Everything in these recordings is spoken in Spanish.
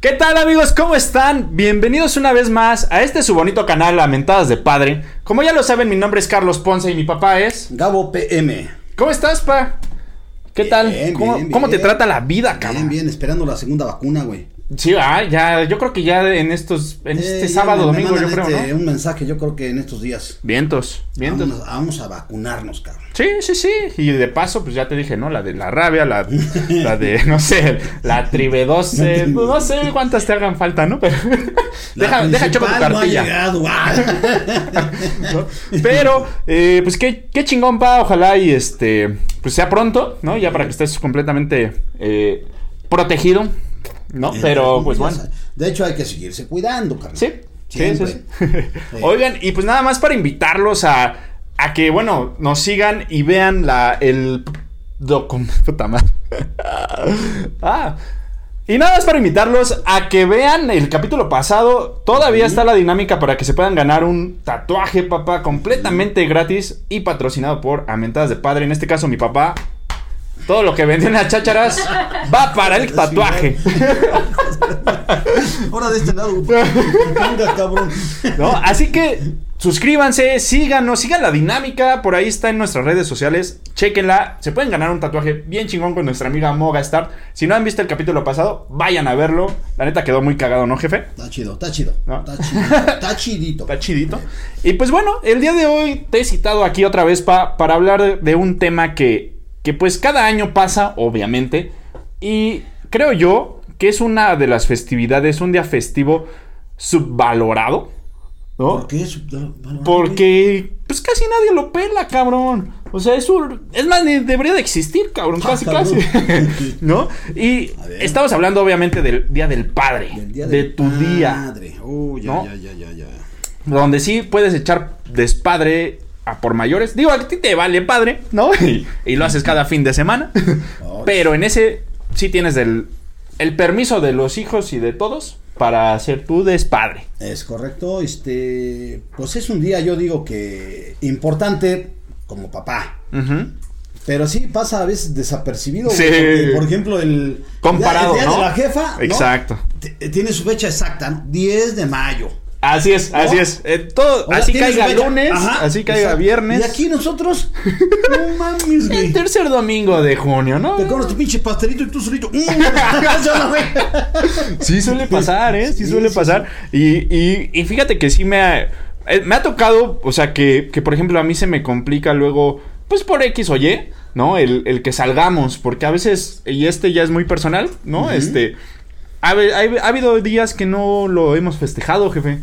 ¿Qué tal amigos? ¿Cómo están? Bienvenidos una vez más a este su bonito canal Lamentadas de Padre. Como ya lo saben, mi nombre es Carlos Ponce y mi papá es... Gabo PM. ¿Cómo estás, pa? ¿Qué Bien, tal? bien, ¿Cómo, bien. cómo te trata la vida, Bien, cabrón? bien, esperando la segunda vacuna, güey. Sí, ah, ya, yo creo que ya en estos, en Eh, este sábado, me- me domingo, yo creo, este, ¿no? Un mensaje, yo creo que en estos días. Vientos, vientos. Vamos, a- vamos a vacunarnos, cabrón. Sí, sí, sí. Y de paso, pues ya te dije, ¿no? La de la rabia, la, la de, no sé, la tribedose. pues, no sé cuántas te hagan falta, ¿no? Pero deja, deja choco tu principal no ha cartilla. llegado. ah. ¿no? Pero, eh, pues qué, qué chingón, pa. Ojalá y este, pues sea pronto, ¿no? Ya para que estés completamente eh, protegido, ¿no? Pero, pues bueno. De hecho, hay que seguirse cuidando, carnal. Sí, sí, sí. Oigan, y pues nada más para invitarlos a, a que, bueno, nos sigan y vean la, el madre. ah. Y nada más para invitarlos a que vean el capítulo pasado. Todavía está la dinámica para que se puedan ganar un tatuaje, papá, completamente gratis y patrocinado por Amentadas de Padre. En este caso, mi papá. Todo lo que vendió en las chácharas va para el tatuaje. Ahora de este lado. Venga, cabrón. ¿No? Así que suscríbanse, síganos, sigan la dinámica. Por ahí está en nuestras redes sociales. Chequenla. Se pueden ganar un tatuaje bien chingón con nuestra amiga Moga Star. Si no han visto el capítulo pasado, vayan a verlo. La neta quedó muy cagado, ¿no, jefe? Está chido, está chido. ¿No? Está chidito. Está chidito. Está chidito. Y pues bueno, el día de hoy te he citado aquí otra vez pa- para hablar de un tema que, que pues cada año pasa, obviamente. Y creo yo que es una de las festividades, un día festivo subvalorado. ¿no? ¿Por qué? Sub- bueno, Porque, pues casi nadie lo pela, cabrón. O sea, es un. Es más, debería de existir, cabrón. Ah, Casi, cabrón. casi. ¿No? Y estamos hablando, obviamente, del Día del Padre. Del día de del tu día. Oh, ya, ¿no? ya, ya, ya, ya. Donde sí puedes echar despadre a por mayores. Digo, a ti te vale padre, ¿no? Y, y lo haces cada fin de semana. Oh, Pero en ese sí tienes el, el permiso de los hijos y de todos para hacer tu despadre. Es correcto, este, pues es un día, yo digo que importante como papá, pero sí pasa a veces desapercibido. Sí. porque, por ejemplo, el Comparado, el día ¿no? de la jefa. Exacto. Tiene su fecha exacta, ¿no? 10 de mayo. Así es, ¿No? así es. Eh, todo, O sea, así caiga fecha. lunes, Ajá, así caiga exacto. viernes. Y aquí nosotros, no mames, El güey. tercer domingo de junio, ¿no? Te comes tu pinche pastelito y tú solito. güey. Sí suele pasar, ¿eh? Sí, Sí, suele sí, pasar. Y, y, y fíjate que sí me ha, eh, me ha tocado, o sea, que, que por ejemplo a mí se me complica luego, pues por X o Y, ¿no? El, el que salgamos, porque a veces, y este ya es muy personal, ¿no? Este, ha, ha- ha habido días que no lo hemos festejado, jefe,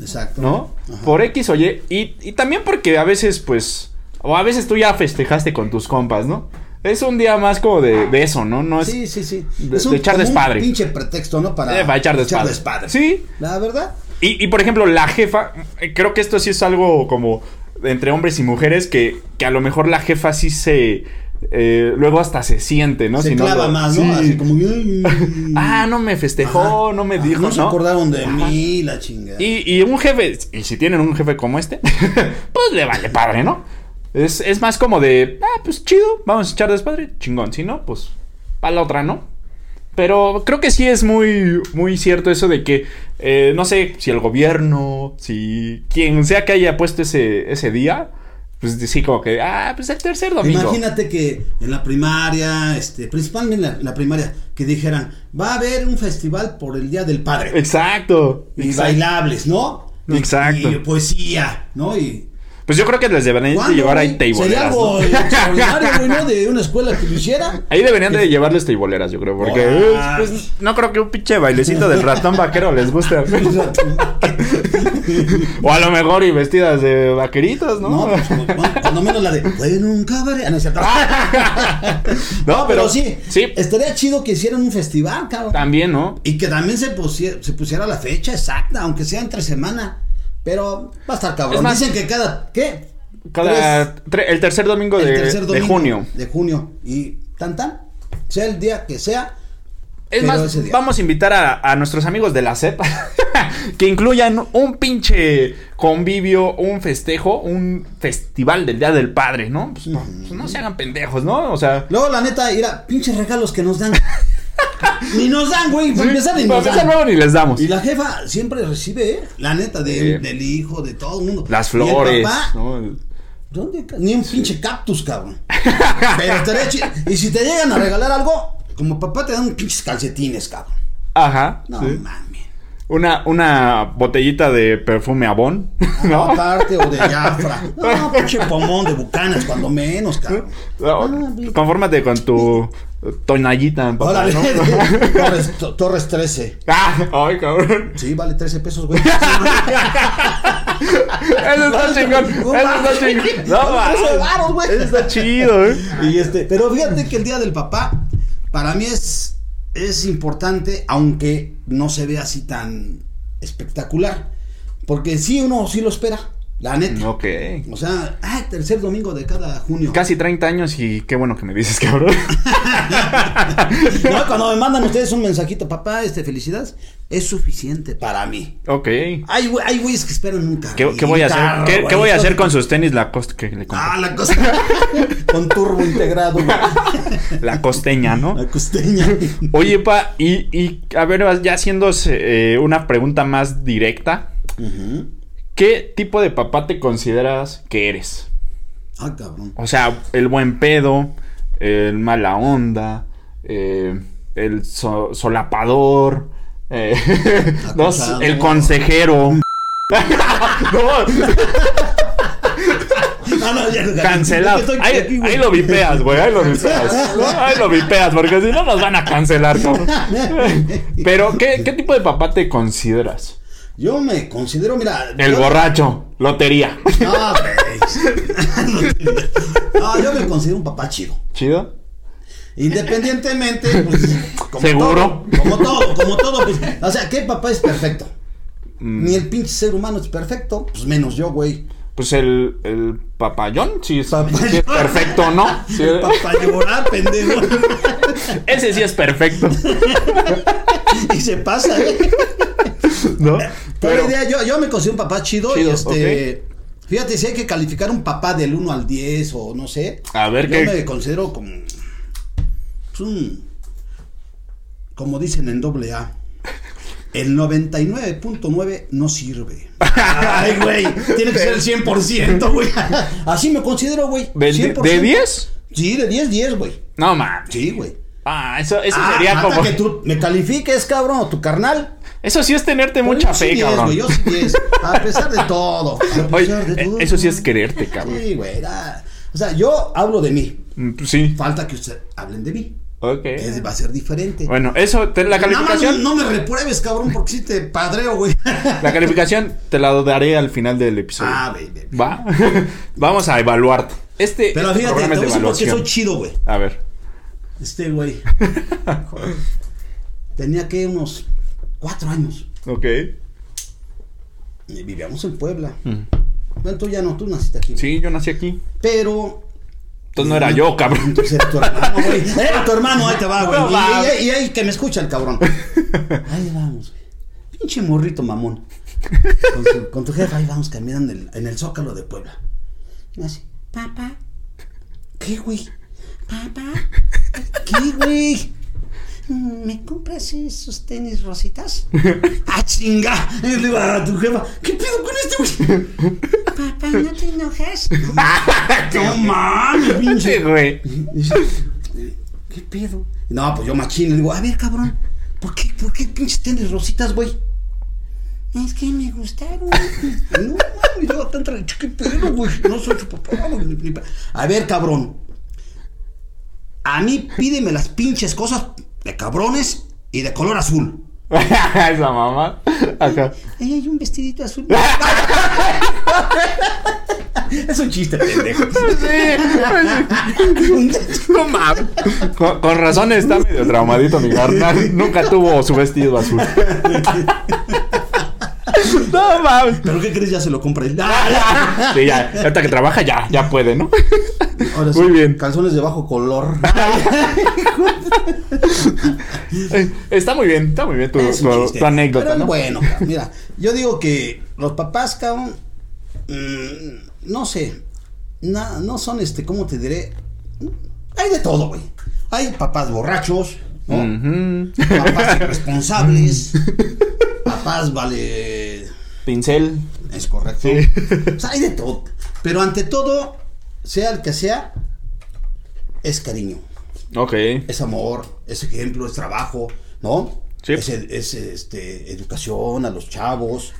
Exacto. ¿no? Ajá. Por X o Y. Y, y también porque a veces, pues, o a veces tú ya festejaste con tus compas, ¿no? Es un día más como de, de eso, ¿no? No es... Sí, sí, sí. de- es de echar como despadre. Un pinche pretexto, ¿no? Para, Eh, para echar despadre. Sí. La verdad. Y, y, por ejemplo, la jefa, creo que esto sí es algo como entre hombres y mujeres, que, que a lo mejor la jefa sí se... eh, luego hasta se siente, ¿no? se Si no clava lo- más, ¿no? sí. Así como. Ah, no me festejó, Ajá. no me Ah, dijo, No ¿no? se acordaron de Ajá. mí, la chingada. Y, y un jefe, y si tienen un jefe como este, pues le vale padre, ¿no? Es, es más como de, ah, pues chido, vamos a echar despadre, chingón. Si no, pues para la otra, ¿no? Pero creo que sí es muy, muy cierto eso de que, eh, no sé, si el gobierno, si quien sea que haya puesto ese, ese día, pues sí, como que, ah, pues el tercer domingo. Imagínate que en la primaria, este, principalmente en la, la primaria, que dijeran, va a haber un festival por el Día del Padre. Exacto. Y exacto. bailables, ¿no? Exacto. Y poesía, ¿no? Y Pues yo creo que les deberían de ¿cuándo, llevar ahí güey? Sería teiboleras. algo ¿no? extraordinario, ¿no? De una escuela que lo hiciera. Ahí deberían de llevarles teiboleras, yo creo, porque Ah. pues, no creo que un pinche bailecito del ratón vaquero les guste. o a lo mejor y vestidas de vaqueritos, ¿no? No, pues, bueno, cuando menos la de, bueno, un cabaret. Ah, no, es cierto. No, Pero sí, Sí, estaría chido que hicieran un festival, cabrón. también, ¿no? Y que también se pusiera, se pusiera la fecha exacta, aunque sea entre semana. Pero va a estar cabrón. Es más- Dicen que cada, ¿qué? Cada tre- el tercer domingo, El de, tercer de domingo junio. De junio. Y tan tan, sea el día que sea, Es más, vamos a invitar a, a nuestros amigos de la CEP que incluyan un pinche convivio, un festejo, un festival del Día del Padre, ¿no? Pues no, pues no se hagan pendejos, ¿no? O sea, Luego, la neta, mira, pinches regalos que nos dan. Ni nos dan, güey. Para empezar, ni Para nos empezar, dan. luego ni les damos. Y la jefa siempre recibe, ¿eh? La neta, de- Sí. del hijo, de todo el mundo. Las Y el flores. papá, ¿no? ¿Dónde? Ni un pinche cactus, cabrón. Pero estaría chido. Y si te llegan a regalar algo, como papá te dan un pinches calcetines, cabrón. Ajá. No sí. mames. Una, una botellita de perfume Avon. No, ¿No? aparte, o de Jafra. No, pinche pomón de bucanas, cuando menos, cabrón. No, Ah, confórmate con tu tonallita, papá, Órale, ¿no? Torres, To- Torres 13. Ah, ay, cabrón. Sí, vale 13 pesos, güey. Eso está chingón. Eso está chingón. No, Vale 13 mames. varos, güey. Eso está chido, eh. Y este, pero fíjate que el día del papá, para mí es, es importante, aunque no se ve así tan espectacular. Porque sí, uno sí lo espera, la neta. Ok. O sea, ah, tercer domingo de cada junio. Casi 30 años y qué bueno que me dices, cabrón. No, cuando me mandan ustedes un mensajito, papá, este, felicidades, es suficiente para mí. Ok. Hay, güey- hay güeyes que esperan un carro. ¿Qué, qué voy a hacer? ¿Qué, qué voy a hacer con sus tenis Lacoste que le compré? Ah, la cosa. con turbo integrado. La costeña, ¿no? La costeña. Oye, pa, y, y a ver, ya haciendo eh, una pregunta más directa, Ujú. ¿Qué tipo de papá te consideras que eres? Ah, cabrón. O sea, el buen pedo, el mala onda, eh, el so- solapador, eh, no el consejero. no, No, no, ya, ya. cancelado. Ahí, aquí, güey. ahí lo vipeas, güey. Ahí lo vipeas. ¿no? Ahí lo vipeas, porque si no nos van a cancelar, cabrón. Pero, ¿qué, qué tipo de papá te consideras? Yo me considero, mira. El yo- borracho, lotería. No. No, yo me considero un papá chido. ¿Chido? Independientemente, pues, como ¿Seguro? todo, como todo, como todo. pues, o sea, ¿qué papá es perfecto? Mm, Ni el pinche ser humano es perfecto, pues menos yo, güey. Pues el, el papayón, sí es, Papayón. sí es perfecto, ¿no? Sí, El llorar, pendejo. ese sí es perfecto, y se pasa, ¿eh? ¿No? Pero idea, yo, yo me considero un papá chido, Chido, y este. Fíjate, si hay que calificar un papá del 1 al 10 o no sé. A ver, yo ¿qué? me considero como. pues, un. Como dicen en doble A. El 99.9 no sirve. Ay, güey. Tiene que ser el 100%, güey. Así me considero, güey. ¿de, de, 100%. de 10? Sí, de 10, 10, güey. No, man. Sí, güey. Ah, eso, eso Ah, sería falta como... que tú me califiques, cabrón, o tu carnal. Eso sí es tenerte Pero mucha sí fe, 10, cabrón. güey, yo sí 10. A pesar de todo. A Oye, pesar de eh, todo. eso sí es quererte, cabrón. Sí, güey. O sea, yo hablo de mí. Mm, pues Sí, Falta que ustedes hablen de mí. ok. Va a ser diferente. Bueno, eso, te- la Nada más calificación... no, no me repruebes, cabrón, porque sí te padreo, güey. La calificación te la daré al final del episodio. ah, baby. ¿Va? Vamos a evaluarte. Este, Pero fíjate, te programa voy es a de decir por qué evaluación. soy chido, güey. A ver. Este güey. Tenía que unos cuatro años. Ok. Y vivíamos en Puebla. Mm. Bueno, tú ya no, tú naciste aquí. Sí, yo nací aquí. Pero Entonces no era yo, cabrón. Entonces era tu hermano, güey. Era tu hermano, ahí te va, güey. Y- mames. y, y, ahí que me escucha el cabrón. Ahí vamos, güey. Pinche morrito mamón. Con, su- con tu jefa, ahí vamos caminando en el, en el zócalo de Puebla. Y así, papá. ¿Qué, güey? Papá. ¿Qué, güey? ¿Me compras esos tenis rositas? ¡Ah, chinga! Le digo a tu jefa, ¿qué pedo con este, güey? Papá, ¿no te enojas? no mames, pinche. Güey. ¿qué pedo? No, pues yo machín, le digo, a ver, cabrón, ¿por qué, por qué pinches tenis rositas, güey? Es que me gustaron. No mames, yo tan tranquilo, ¿qué pedo, güey? No soy tu papá, güey. A ver, cabrón. A mí pídeme las pinches cosas de cabrones y de color azul. Esa mamá. Acá. Ahí hay un vestidito azul. es un chiste, pendejo. No mames. Con, con razón está medio traumadito mi carnal. Nunca tuvo su vestido azul. No mames. ¿Pero qué crees? Ya se lo compra él. Sí, ya. Ahorita que trabaja ya, ya puede, ¿no? Ahora Muy bien. Calzones de bajo color. Está muy bien, está muy bien tu, Es un tu- chiste. tu anécdota, Pero bueno. Mira, yo digo que los papás, cabrón, mm, no sé, na- no son este, ¿cómo te diré? Hay de todo, güey. Hay papás borrachos, ¿no? Papás irresponsables. papás vale. Pincel. Es correcto. Sí. O sea, hay de todo. Pero ante todo, sea el que sea, es cariño, Ok. es amor, es ejemplo, es trabajo, ¿no? Sí. Es, es, este, educación a los chavos.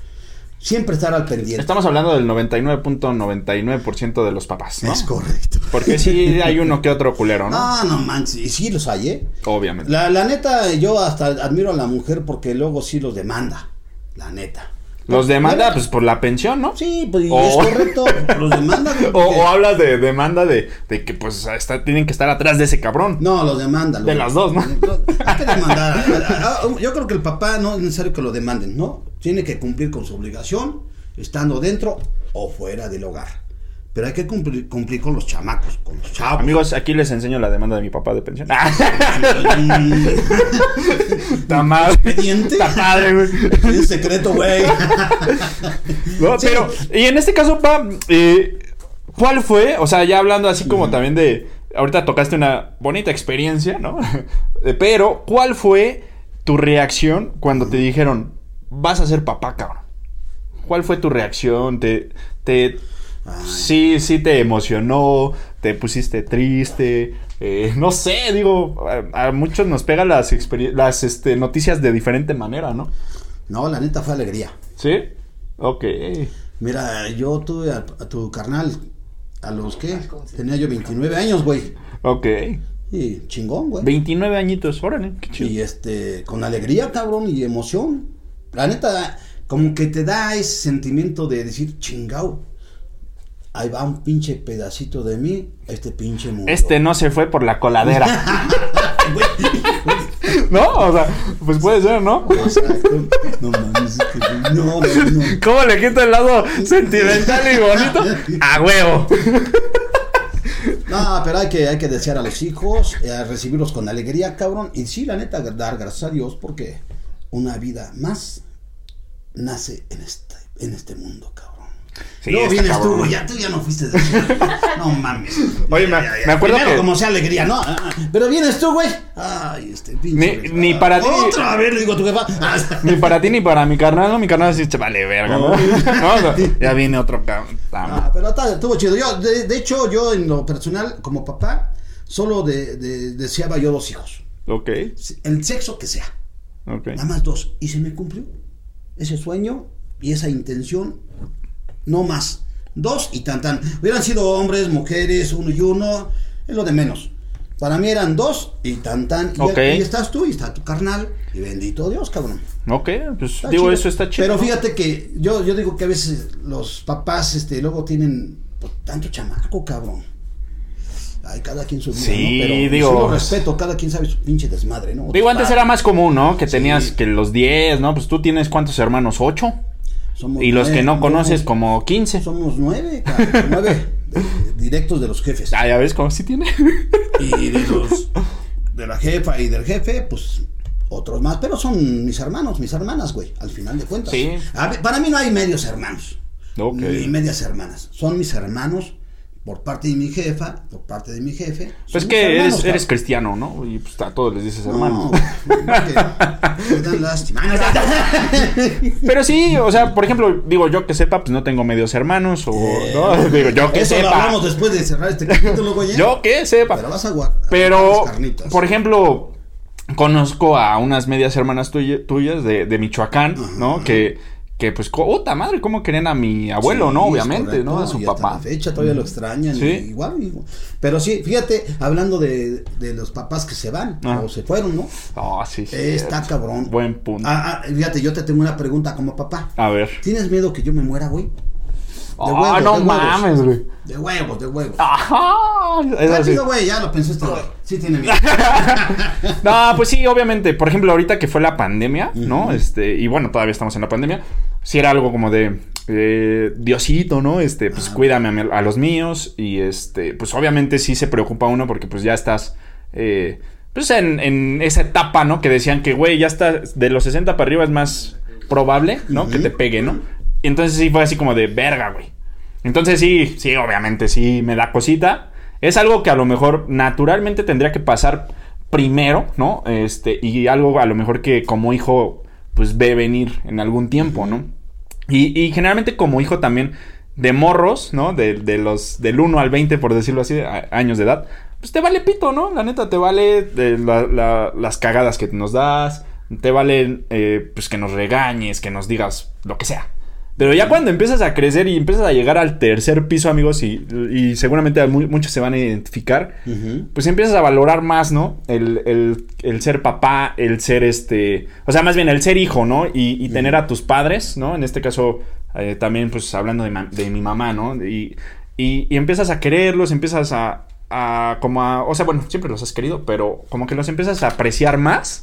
Siempre estar al pendiente. Estamos hablando del 99.99% de los papás, ¿no? Es correcto. Porque sí hay uno que otro culero, ¿no? No, no manches. Y sí los hay, ¿eh? Obviamente. La, la neta, yo hasta admiro a la mujer porque luego sí los demanda. La neta. Los demanda, Bueno, pues por la pensión, ¿no? Sí, pues y O- es correcto. Los demanda. O, o hablas de demanda de, de que pues está- tienen que estar atrás de ese cabrón. No, los demanda. los- De las dos, ¿no? Hay que demandar. Yo creo que el papá no es necesario que lo demanden, ¿no? Tiene que cumplir con su obligación, estando dentro o fuera del hogar. Pero hay que cumplir, cumplir con los chamacos, con los chavos. Amigos, aquí les enseño la demanda de mi papá de pensión. Está mal. Expediente. Está padre, güey. Es secreto, güey. No, Sí. Pero, y en este caso, pa, eh, ¿cuál fue? O sea, ya hablando así como también de. Ahorita tocaste una bonita experiencia, ¿no? Eh, Pero, ¿cuál fue tu reacción cuando te dijeron, vas a ser papá, cabrón? ¿Cuál fue tu reacción? ¿Te, te, Ay. sí, sí te emocionó? ¿Te pusiste triste? Eh, no sé, digo, a, a muchos nos pegan las, las este, noticias de diferente manera, ¿no? No, la neta fue alegría. ¿Sí? Ok. Mira, yo tuve a, a tu carnal a los que tenía yo 29 años, güey. Ok. Y chingón, güey. 29 añitos, órale, qué chido. Y este, con alegría, cabrón, y emoción. La neta, como que te da ese sentimiento de decir, chingao. Ahí va un pinche pedacito de mí, este pinche mundo. Este no se fue por la coladera. ¿No? O sea, pues puede ser, ¿no? exacto. No mames, no, no, no. ¿Cómo le quito el lado sentimental y bonito? A huevo. No, pero hay que, hay que desear a los hijos, eh, recibirlos con alegría, cabrón. Y sí, la neta, dar gracias a Dios porque una vida más nace en este, en este mundo, cabrón. Sí, Luego vienes tú, cabrón. güey, ya tú ya no fuiste de eso. No mames. Oye, me- me acuerdo Primero que- como sea alegría, ¿no? Ah, ah, Pero vienes tú, güey. Ay, este pinche. Ni- ni para ti- Otra vez le digo a tu jefa. Ah, Ni para ti ni para mi carnal, ¿no? Mi carnal sí se vale verga, ya viene otro cabrón. Ah, pero está- estuvo chido. Yo, de, de hecho, yo en lo personal, como papá, solo de, de- deseaba yo dos hijos. Ok, El sexo que sea. ok. Nada más dos. Y se me cumplió ese sueño y esa intención. No más. Dos y tan tan. Hubieran sido hombres, mujeres, uno y uno. Es lo de menos. Para mí eran dos y tan tan. Y Ok. ahí estás tú y está tu carnal. Y bendito Dios, cabrón. Ok, pues Está digo, chido. eso está chido. Pero fíjate que yo, yo digo que a veces los papás este, luego tienen pues, tanto chamaco, cabrón. Ay, cada quien su vida, Sí, ¿no? Pero digo- lo respeto, cada quien sabe su pinche desmadre, ¿no? Digo, antes era más común, ¿no? Que Sí. tenías que los 10, ¿no? Pues tú tienes cuántos hermanos, 8. Somos Y los que no somos- conoces, como 15. Somos nueve, cabrón, nueve directos de los jefes. Ah, ya ves cómo sí tiene. Y de los de la jefa y del jefe, pues otros más. Pero son mis hermanos, mis hermanas, güey, al final de cuentas. Sí. A para mí no hay medios hermanos. Ok. Ni medias hermanas. Son mis hermanos por parte de mi jefa, por parte de mi jefe. Pues que hermanos, eres, eres cristiano, ¿no? Y pues a todos les dices hermano. No, dan lástima. Pero sí, o sea, por ejemplo, digo, yo que sepa, pues no tengo medios hermanos o... Eh, ¿no? Digo, yo que Eso lo sepa. hablamos después de cerrar este capítulo, güey. ¿eh? Yo que sepa. Pero vas a guardar Pero, las por ejemplo, conozco a unas medias hermanas tuya- tuyas de, de Michoacán, ¿no? Que, que pues, puta madre, cómo querían a mi abuelo, Sí, ¿no? Obviamente, correcto, ¿no? A su y hasta papá. la fecha todavía lo extrañan. Sí. y igual, igual. Pero sí, fíjate, hablando de, de los papás que se van Ah. o se fueron, ¿no? Oh, sí, sí. Está cabrón. Buen punto. Ah, ah, fíjate, yo te tengo una pregunta como papá. A ver. ¿Tienes miedo que yo me muera, güey? Ah, huevos, no de mames, güey. De huevos, de huevos. Ajá. Rápido, güey, ya lo pensaste, güey. Sí tiene miedo. No, pues sí, obviamente. Por ejemplo, ahorita que fue la pandemia, ¿no? Este, y bueno, todavía estamos en la pandemia. Sí era algo como de eh, Diosito, ¿no? Este, pues cuídame a, los míos. Y este, pues obviamente sí se preocupa uno porque pues ya estás. eh, pues en, en esa etapa, ¿no? Que decían que, güey, ya está de los 60 para arriba es más probable, ¿no? Que te pegue, ¿no? Y entonces sí fue así como de verga, güey. Entonces sí, sí, obviamente sí me da cosita. Es algo que a lo mejor naturalmente tendría que pasar primero, ¿no? Este, y algo a lo mejor que como hijo, pues ve venir en algún tiempo, ¿no? Y, y generalmente como hijo también de morros, ¿no? De, de los del 1 al 20, por decirlo así, años de edad, pues te vale pito, ¿no? La neta, te vale la- las cagadas que nos das, te vale eh, pues que nos regañes, que nos digas lo que sea. Pero ya cuando empiezas a crecer y empiezas a llegar al tercer piso, amigos, y, y seguramente mu- muchos se van a identificar, pues empiezas a valorar más, ¿no? El, el- el ser papá, el ser este. O sea, más bien el ser hijo, ¿no? Y, y tener a tus padres, ¿no? En este caso, eh, también, pues hablando de, de mi mamá, ¿no? Y, y, empiezas a quererlos, empiezas a, a. como a. O sea, bueno, siempre los has querido, pero como que los empiezas a apreciar más,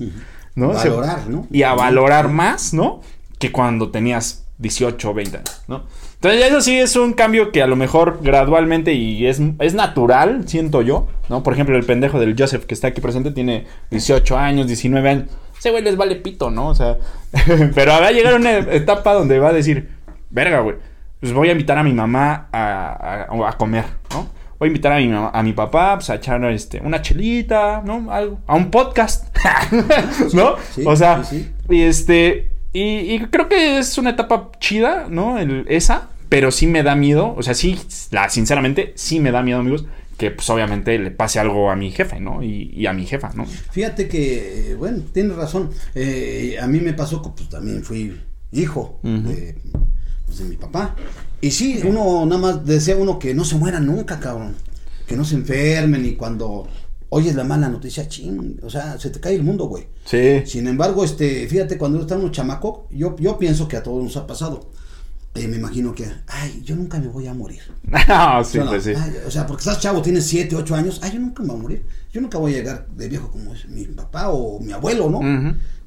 ¿no? Se- Valorar, ¿no? y a valorar más, ¿no? Que cuando tenías 18 o 20 años, ¿no? Entonces, eso sí es un cambio que a lo mejor gradualmente y es, es natural, siento yo, ¿no? Por ejemplo, el pendejo del Joseph que está aquí presente tiene 18 años, 19 años. Ese güey les vale pito, ¿no? O sea, pero va a llegar una etapa donde va a decir, verga, güey, pues voy a invitar a mi mamá a, a- a comer, ¿no? Voy a invitar a mi, mamá- a mi papá pues, a echar este, una chelita, ¿no? Algo, a un podcast, ¿no? Sí, o sea, sí, sí. y este, y, y creo que es una etapa chida, ¿no? El- esa, pero sí me da miedo, o sea, sí, la, sinceramente, sí me da miedo, amigos, que pues obviamente le pase algo a mi jefe, ¿no? Y, y a mi jefa, ¿no? Fíjate que, eh, bueno, tienes razón. Eh, a mí me pasó que pues, también fui hijo de, pues, de mi papá. Y sí, uno nada más desea uno que no se muera nunca, cabrón. Que no se enfermen y cuando oyes la mala noticia, ching, o sea, se te cae el mundo, güey. Sí. Sin embargo, este, fíjate, cuando está uno chamaco, yo, yo pienso que a todos nos ha pasado. Eh, me imagino que, ay, yo nunca me voy a morir. Ah, sí, ¿Sí o no? pues sí. Ay, o sea, porque estás chavo, tienes 7, 8 años. Ay, yo nunca me voy a morir. Yo nunca voy a llegar de viejo como es mi papá o mi abuelo, ¿no?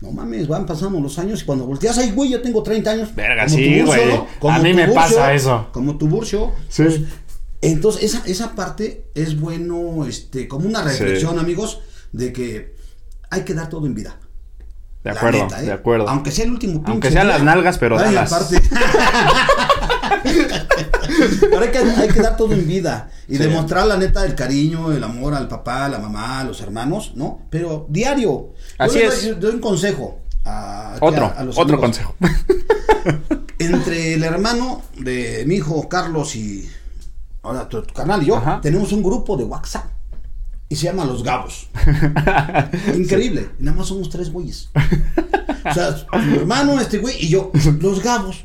No mames, van pasando los años y cuando volteas, ay, güey, yo tengo 30 años. Verga, sí, güey. ¿no? A mí me Burcio, pasa eso. Como tu burcio. Sí. Entonces, esa, esa parte es bueno, este, como una reflexión, amigos, de que hay que dar todo en vida. De La acuerdo, neta, ¿eh? de acuerdo. Aunque sea el último Aunque pinche sean día, las nalgas, pero ay, dalas. aparte. pero hay que, hay que dar todo en vida y Sí. demostrar la neta el cariño, el amor al papá, a la mamá, a los hermanos, ¿no? Pero diario. Yo Así les es. doy, yo doy un consejo. A, Otro, a- a los otro amigos. consejo. Entre el hermano de mi hijo Carlos y ahora tu, tu canal y yo, Ajá. tenemos un grupo de WhatsApp. Y se llama Los Gabos. Increíble. Y nada más somos tres güeyes. O sea, mi hermano, este güey y yo. Los Gabos.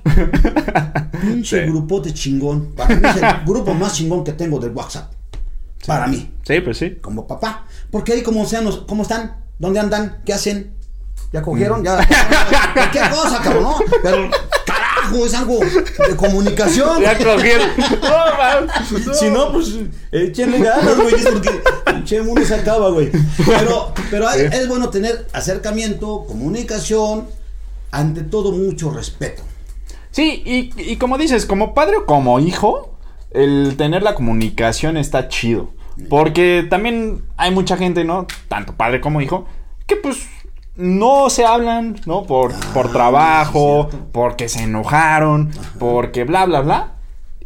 Pinche Sí. grupote chingón. Para mí es el grupo más chingón que tengo del WhatsApp. Para mí. Sí, pues sí. Como papá. Porque ahí como sean los, ¿cómo están? ¿Dónde andan? ¿Qué hacen? ¿Ya cogieron? ¿Ya? Cualquier cosa, cabrón, ¿no? Pero, carajo, es algo de comunicación. Ya cogieron. No. Si no, pues échenle ganas, güey, es porque che se acaba, güey. Pero, pero hay- es bueno tener acercamiento, comunicación, ante todo mucho respeto. Sí, y, y como dices, como padre o como hijo, el tener la comunicación está chido. Porque también hay mucha gente, ¿no? Tanto padre como hijo, que pues no se hablan, ¿no? Por, Ah, por trabajo, porque se enojaron, porque bla, bla, bla.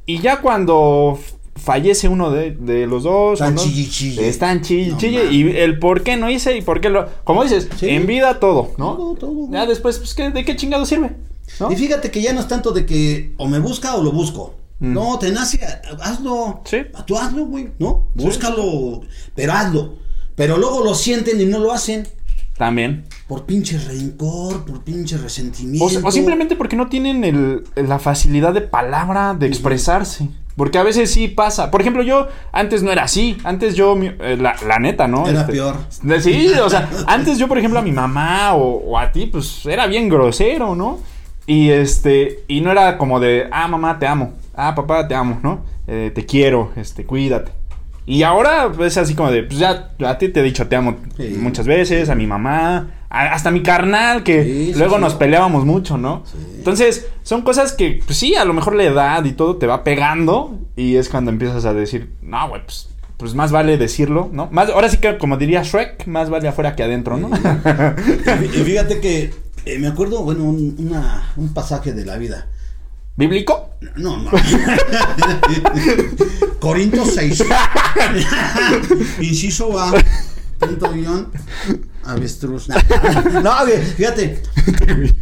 Y ya cuando fallece uno de, de los dos, Están no, chille, chille. están chille, No chille, y el por qué no hice y por qué lo... Como dices, Sí. en vida todo, ¿no? Todo, todo. Ya después, pues, ¿qué- ¿de qué chingado sirve? ¿No? Y fíjate que ya no es tanto de que o me busca o lo busco. Mm. No, te nace, hazlo. Sí. Tú hazlo, güey, ¿no? Sí. Búscalo, pero hazlo. Pero luego lo sienten y no lo hacen. También. Por pinche rencor, por pinche resentimiento. O, o simplemente porque no tienen el- la facilidad de palabra de expresarse. Porque a veces sí pasa. Por ejemplo, yo antes no era así. Antes yo, mi- eh, la, la neta, ¿no? Era Este, peor. Sí, o sea, antes yo, por ejemplo, a mi mamá o, o a ti, pues era bien grosero, ¿no? Y este, y no era como de, ah, mamá, te amo. Ah, papá, te amo, ¿no? Eh, te quiero, este, cuídate. Y ahora es así como de, pues ya, a ti te he dicho te amo Sí. muchas veces, a mi mamá, hasta mi carnal, que Sí, luego sí. nos peleábamos mucho, ¿no? Entonces, son cosas que, pues sí, a lo mejor la edad y todo te va pegando y es cuando empiezas a decir, no, güey, pues, pues más vale decirlo, ¿no? Más, ahora sí que, como diría Shrek, más vale afuera que adentro, ¿no? Y fíjate que eh, me acuerdo, bueno, un, una- un pasaje de la vida. ¿Bíblico? No, no. Corintios 6. Inciso A. punto guion, avestruz. No, güey, fíjate.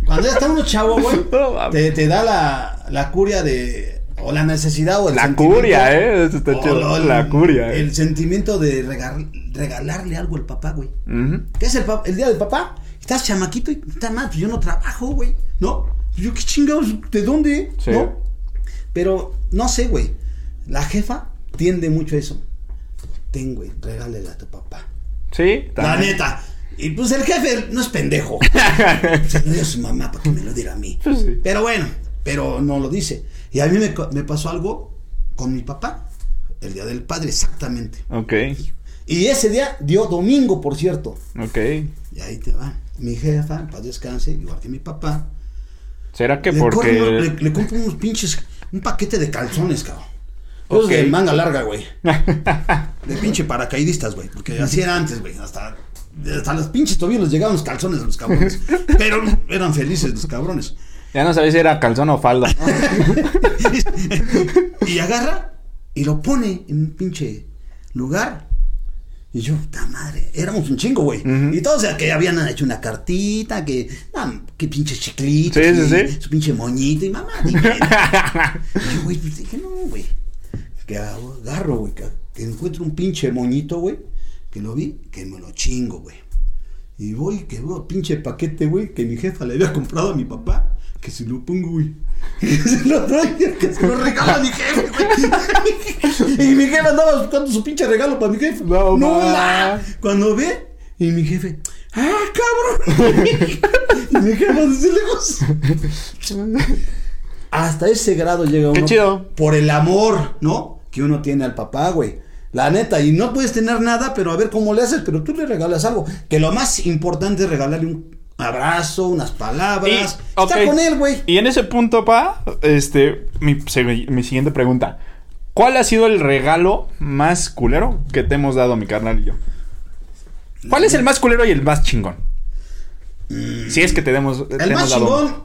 Cuando ya está uno chavo, güey, te, te da la, la curia de. O la necesidad o el La curia, ¿eh? Eso está chido. La curia, ¿eh? El sentimiento de regal- regalarle algo al papá, güey. ¿Qué es el, el día del papá? Estás chamaquito y está mal, pues yo no trabajo, güey. ¿No? Pues yo qué chingados, ¿de dónde? Sí. ¿No? Pero, no sé, güey. La jefa tiende mucho a eso. Ten, güey, regálele a tu papá. Sí, La también. neta. Y pues el jefe no es pendejo. Se lo dio a su mamá para que me lo diga a mí. Pues sí. Pero bueno, pero no lo dice. Y a mí me, pasó algo con mi papá. El día del padre, exactamente. Ok, Y ese día dio domingo, por cierto. ok. Y ahí te va. Mi jefa, para descanse, igual que mi papá. ¿Será que le, porque... le, le compro unos pinches. Un paquete de calzones, cabrón. Esos Ok. de manga larga, güey. De pinche paracaidistas, güey. Porque así era antes, güey. Hasta, hasta los pinches tobillos les llegaban los calzones a los cabrones. Pero eran felices los cabrones. Ya no sabía si era calzón o falda. y agarra y lo pone en un pinche lugar. Y yo, puta madre, éramos un chingo, güey. Y todos o sea, que habían hecho una cartita, que, ah, que pinches chiclitos. Sí, sí, sí. Su pinche moñito y mamá. dime. y yo, güey, pues dije, no, güey. Que agarro, güey, que encuentro un pinche moñito, güey. Que lo vi, que me lo chingo, güey. Y voy, que veo pinche paquete, güey, que mi jefa le había comprado a mi papá. Que se lo pongo, güey. Que se lo traigo, que se lo regala a mi jefe, güey. Y mi jefe andaba buscando su pinche regalo para mi jefe. No, ma. Cuando ve, y mi jefe, ¡ah, cabrón! y mi jefe desde lejos. Hasta ese grado llega uno. Qué chido. Por el amor, ¿no? Que uno tiene al papá, güey. La neta, y no puedes tener nada, pero a ver cómo le haces, pero tú le regalas algo. Que lo más importante es regalarle un abrazo, unas palabras. Y. Está con él, güey. Y en ese punto, pa, este, mi, mi siguiente pregunta. ¿Cuál ha sido el regalo más culero que te hemos dado, mi carnal y yo? ¿Cuál es el más culero y el más chingón? Si es que te, demos, te Mm. El más dado. chingón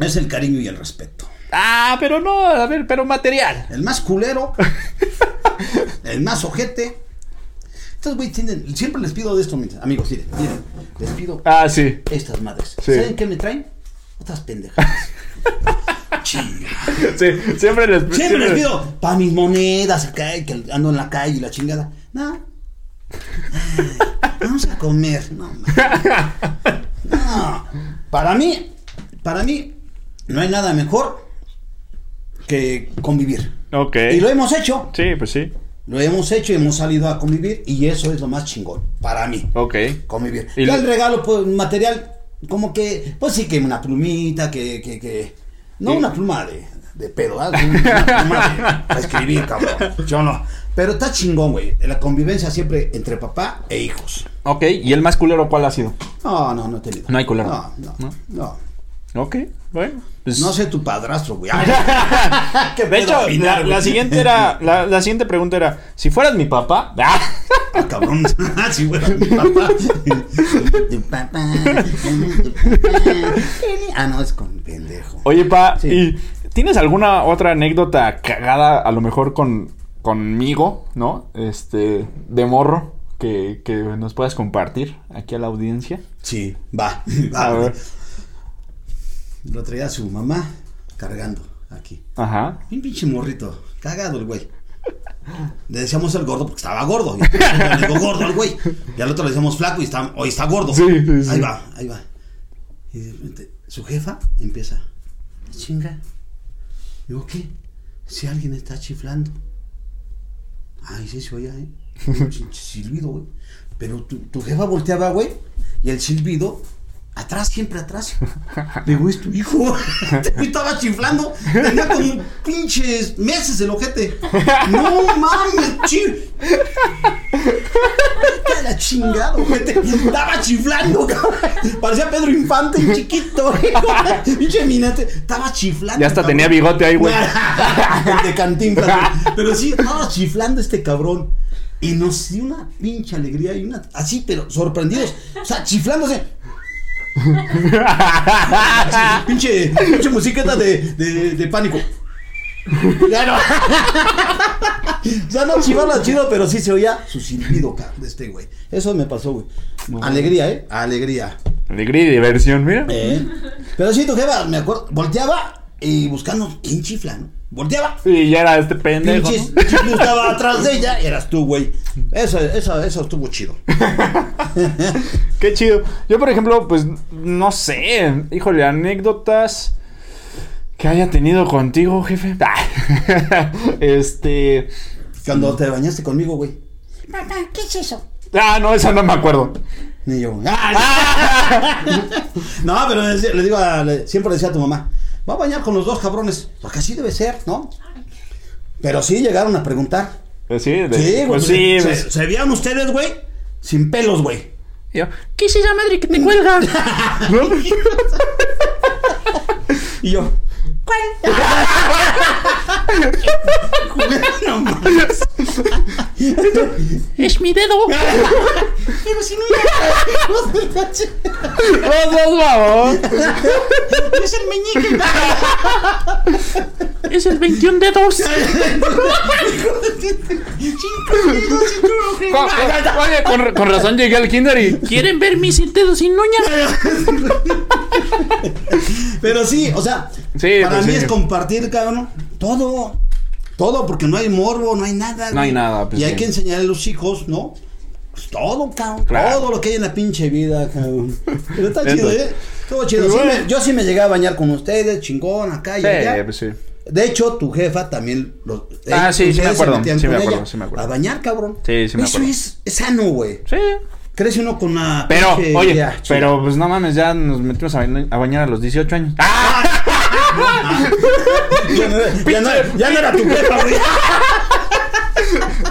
es el cariño y el respeto. Ah, pero no, a ver, pero material. El más culero. el más ojete. Entonces, güey, tienen, siempre les pido de esto, amigos, miren, miren, les pido Ah, sí. estas madres. Sí. ¿Saben qué me traen? Otras pendejas. Chinga. Sí, siempre les Siempre les pido para mis monedas, y que ando en la calle y la chingada. No. Ay, vamos a comer. No. Para mí, para mí, no hay nada mejor que convivir. Ok. Y lo hemos hecho. Sí, pues sí. Lo hemos hecho y hemos salido a convivir y eso es lo más chingón para mí. Ok. Convivir. Y ya el regalo, pues, material, como que, pues sí que una plumita, que, que, que. No Y- una pluma de, de pedo, ¿ah? Una pluma de, para escribir, cabrón. Yo no. Pero está chingón, güey. La convivencia siempre entre papá e hijos. Ok, ¿y el más culero cuál ha sido? No, no, no he tenido. No hay culero. No, no, ¿No? no. Ok, bueno. pues- No sé tu padrastro, güey. Ay, ¿qué De hecho, opinar, la, siguiente era, la, la siguiente pregunta era, si fueras mi papá, ¡ah! Ah, cabrón. si fuera mi papá. Tu papá. tu papá. Ah, no, es con pendejo. oye pa, Sí. ¿y tienes alguna otra anécdota cagada a lo mejor con conmigo, ¿no? Este, de morro que, que nos puedas compartir aquí a la audiencia. Sí, va. va A ver. Lo traía su mamá cargando aquí. Ajá. Un pinche morrito, cagado el güey. Le decíamos el gordo porque estaba gordo. Y le digo gordo al güey. Y al otro le decíamos flaco y está, hoy está gordo. Sí, sí, sí. Ahí va, ahí va. Y de repente su jefa empieza. Chinga. Digo, ¿qué? Si alguien está chiflando. Ay, sí, se oía, ¿eh? Un silbido, güey. Pero tu, tu jefa volteaba, güey. Y el silbido, atrás, siempre atrás. Digo, es tu hijo. Estaba chiflando. Tenía como pinches meses el ojete. No mames, chi. Vete a la chingada, ojete. Estaba chiflando, cabrón. Parecía Pedro Infante, chiquito. Pinche minete. Estaba chiflando. Ya hasta cabrón. tenía bigote ahí, güey. De Cantinflas. Pero sí, estaba chiflando este cabrón. Y nos dio una pinche alegría y una. Así, pero sorprendidos. O sea, chiflándose. pinche, pinche musiqueta de, de, de pánico. Ya no. O sea, no chivaba chido, pero sí se oía su silbido, cabrón, de este güey. Eso me pasó, güey. Alegría, ¿eh? Alegría. Alegría y diversión, mira. ¿Eh? Pero sí, tu jefa, me acuerdo, volteaba y buscando quién chifla, ¿no? Volteaba. Y ya era este pendejo. Pinches, ¿no? yo estaba atrás de ella y eras tú, güey. Eso, eso, eso estuvo chido. Qué chido. Yo, por ejemplo, pues no sé. Híjole, anécdotas que haya tenido contigo, jefe. Este. Cuando te bañaste conmigo, güey. Papá, ¿qué es eso? Ah, no, esa no me acuerdo. Ni yo. ¡Ah! no, pero le, digo a- le- siempre le decía a tu mamá, va a bañar con los dos cabrones, porque así debe ser, ¿no? Pero sí llegaron a preguntar. Pues sí, de- Sí, güey. pues se, sí. se- pues- se veían ustedes, güey, sin pelos, güey. yo, ¿Qué es esa madre que te cuelga? ¿No? Y yo, Mames. Es mi dedo. Pero si no ya. No seas babón. es el meñique. Es el 21 dedos. Con, con- oye, con, con razón llegué al kinder y... ¿Quieren ver mis dedos sin uñas? Pero sí, o sea, Sí, para pues mí sí. es compartir, cabrón, todo. Todo, porque no hay morbo, no hay nada. No hay nada, pues y hay que enseñarle a los hijos, ¿no? Pues todo, cabrón. Claro. Todo lo que hay en la pinche vida, cabrón. Pero está chido, ¿eh? Todo chido. Pues Sí bueno. me- yo sí me llegué a bañar con ustedes, chingón, acá y Sí, allá. pues sí. De hecho, tu jefa también. Los, Ah, sí, sí me acuerdo, sí me acuerdo, sí me acuerdo. A bañar, cabrón. Sí, sí me Eso acuerdo. es, es sano, güey. Sí. Crece uno con una. Pero, oye, pero pues no mames, ya nos metimos a, bañar- a bañar a los 18 años. ¡Ah! Ya no, era- ya, no, era- ya no era tu jefa, güey.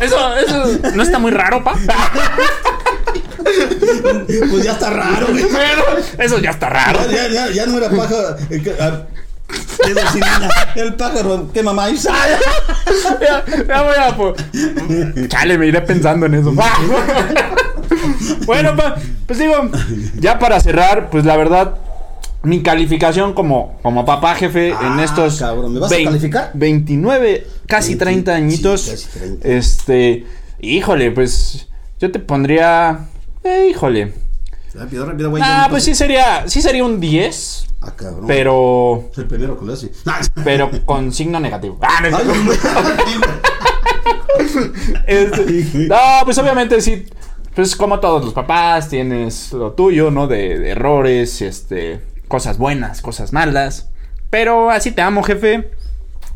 Eso, eso no está muy raro, pa. Pues ya está raro, güey. Pero eso ya está raro. Ya, ya, ya, no era pájaro. eh, ah. El pájaro que mamá hizo. Ya, ya voy a Chale, me iré pensando en eso. bueno, pa, pues digo, ya para cerrar, pues la verdad, mi calificación como, como papá jefe en Ah, estos cabrón, ¿me vas a vein- calificar? 29, casi 20, 30 añitos. sí, casi 30. Este, híjole, pues yo te pondría, eh, híjole. Rápido, rápido, güey. Ah, pues sí sería, sí sería un 10, Ah, cabrón. pero el primero que lo hace. pero con signo negativo. Ah, no, Ay, Este, no, pues obviamente sí. Pues como todos los papás, tienes lo tuyo, ¿no? De, de errores, este, cosas buenas, cosas malas. Pero así te amo, jefe.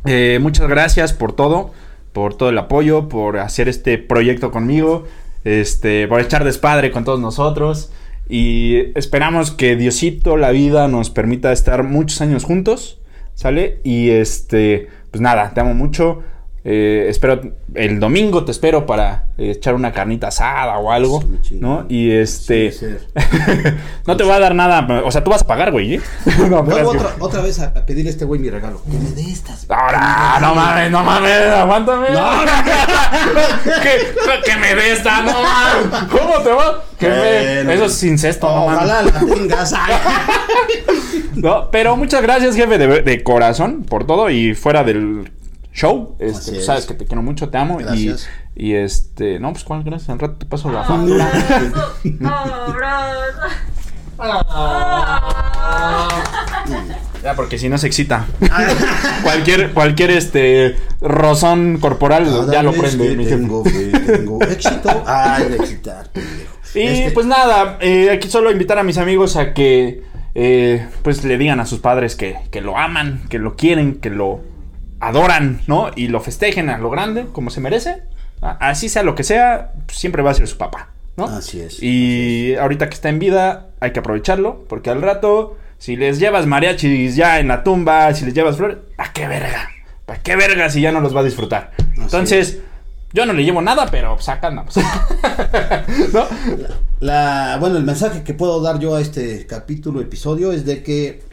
Eh, muchas gracias por todo, por todo el apoyo, por hacer este proyecto conmigo, este, por echar despadre con todos nosotros. Y esperamos que Diosito, la vida, nos permita estar muchos años juntos, ¿sale? Y este, pues nada, te amo mucho. Eh, espero el domingo te espero para eh, echar una carnita asada o algo. ¿no? Y este Sí, sí. no te voy a dar nada, o sea, tú vas a pagar, güey, ¿eh? No, Vuelvo otra, otra vez a, a pedirle a este güey mi regalo. Que me dé estas. Ahora, no mames, no mames, aguántame. que, que me des esta, no mames. ¿Cómo te va? Que me- Bueno. Eso es incesto, no mames. Ojalá la tengas. Ay. No, pero muchas gracias, jefe, de, de corazón, por todo y fuera del show. Este, pues, es. sabes que te quiero mucho, te amo. Y, Gracias. y este, no, pues cuál, gracias. Al rato te paso la Ah, factura. Ya, porque si no se excita. cualquier, cualquier este rozón corporal Cada ya lo prende. que mi tengo fe, tengo éxito. Ay, de excitar, pendejo. Y Este, pues nada, eh, aquí solo invitar a mis amigos a que eh, pues le digan a sus padres que, que lo aman, que lo quieren, que lo adoran, ¿no? Y lo festejen a lo grande, como se merece. A- Así sea lo que sea, pues, siempre va a ser su papá, ¿no? Así es, Y ahorita que está en vida, hay que aprovecharlo, porque al rato, si les llevas mariachis ya en la tumba, si les llevas flores, ¿para qué verga? ¿Para qué verga si ya no los va a disfrutar? Entonces, yo no le llevo nada, pero pues acá andamos. ¿No? La, bueno, el mensaje que puedo dar yo a este capítulo, episodio, es de que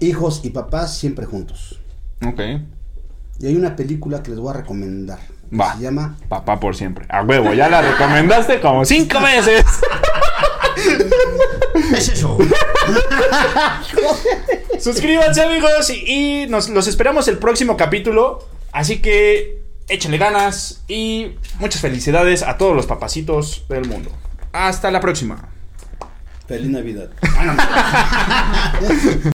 hijos y papás siempre juntos. Ok. Y hay una película que les voy a recomendar. que Va. Se llama Papá por siempre. A huevo, ya la recomendaste como cinco veces. Es eso. Suscríbanse amigos y, nos los esperamos el próximo capítulo. Así que échenle ganas y muchas felicidades a todos los papacitos del mundo. Hasta la próxima. Feliz Navidad. Ah.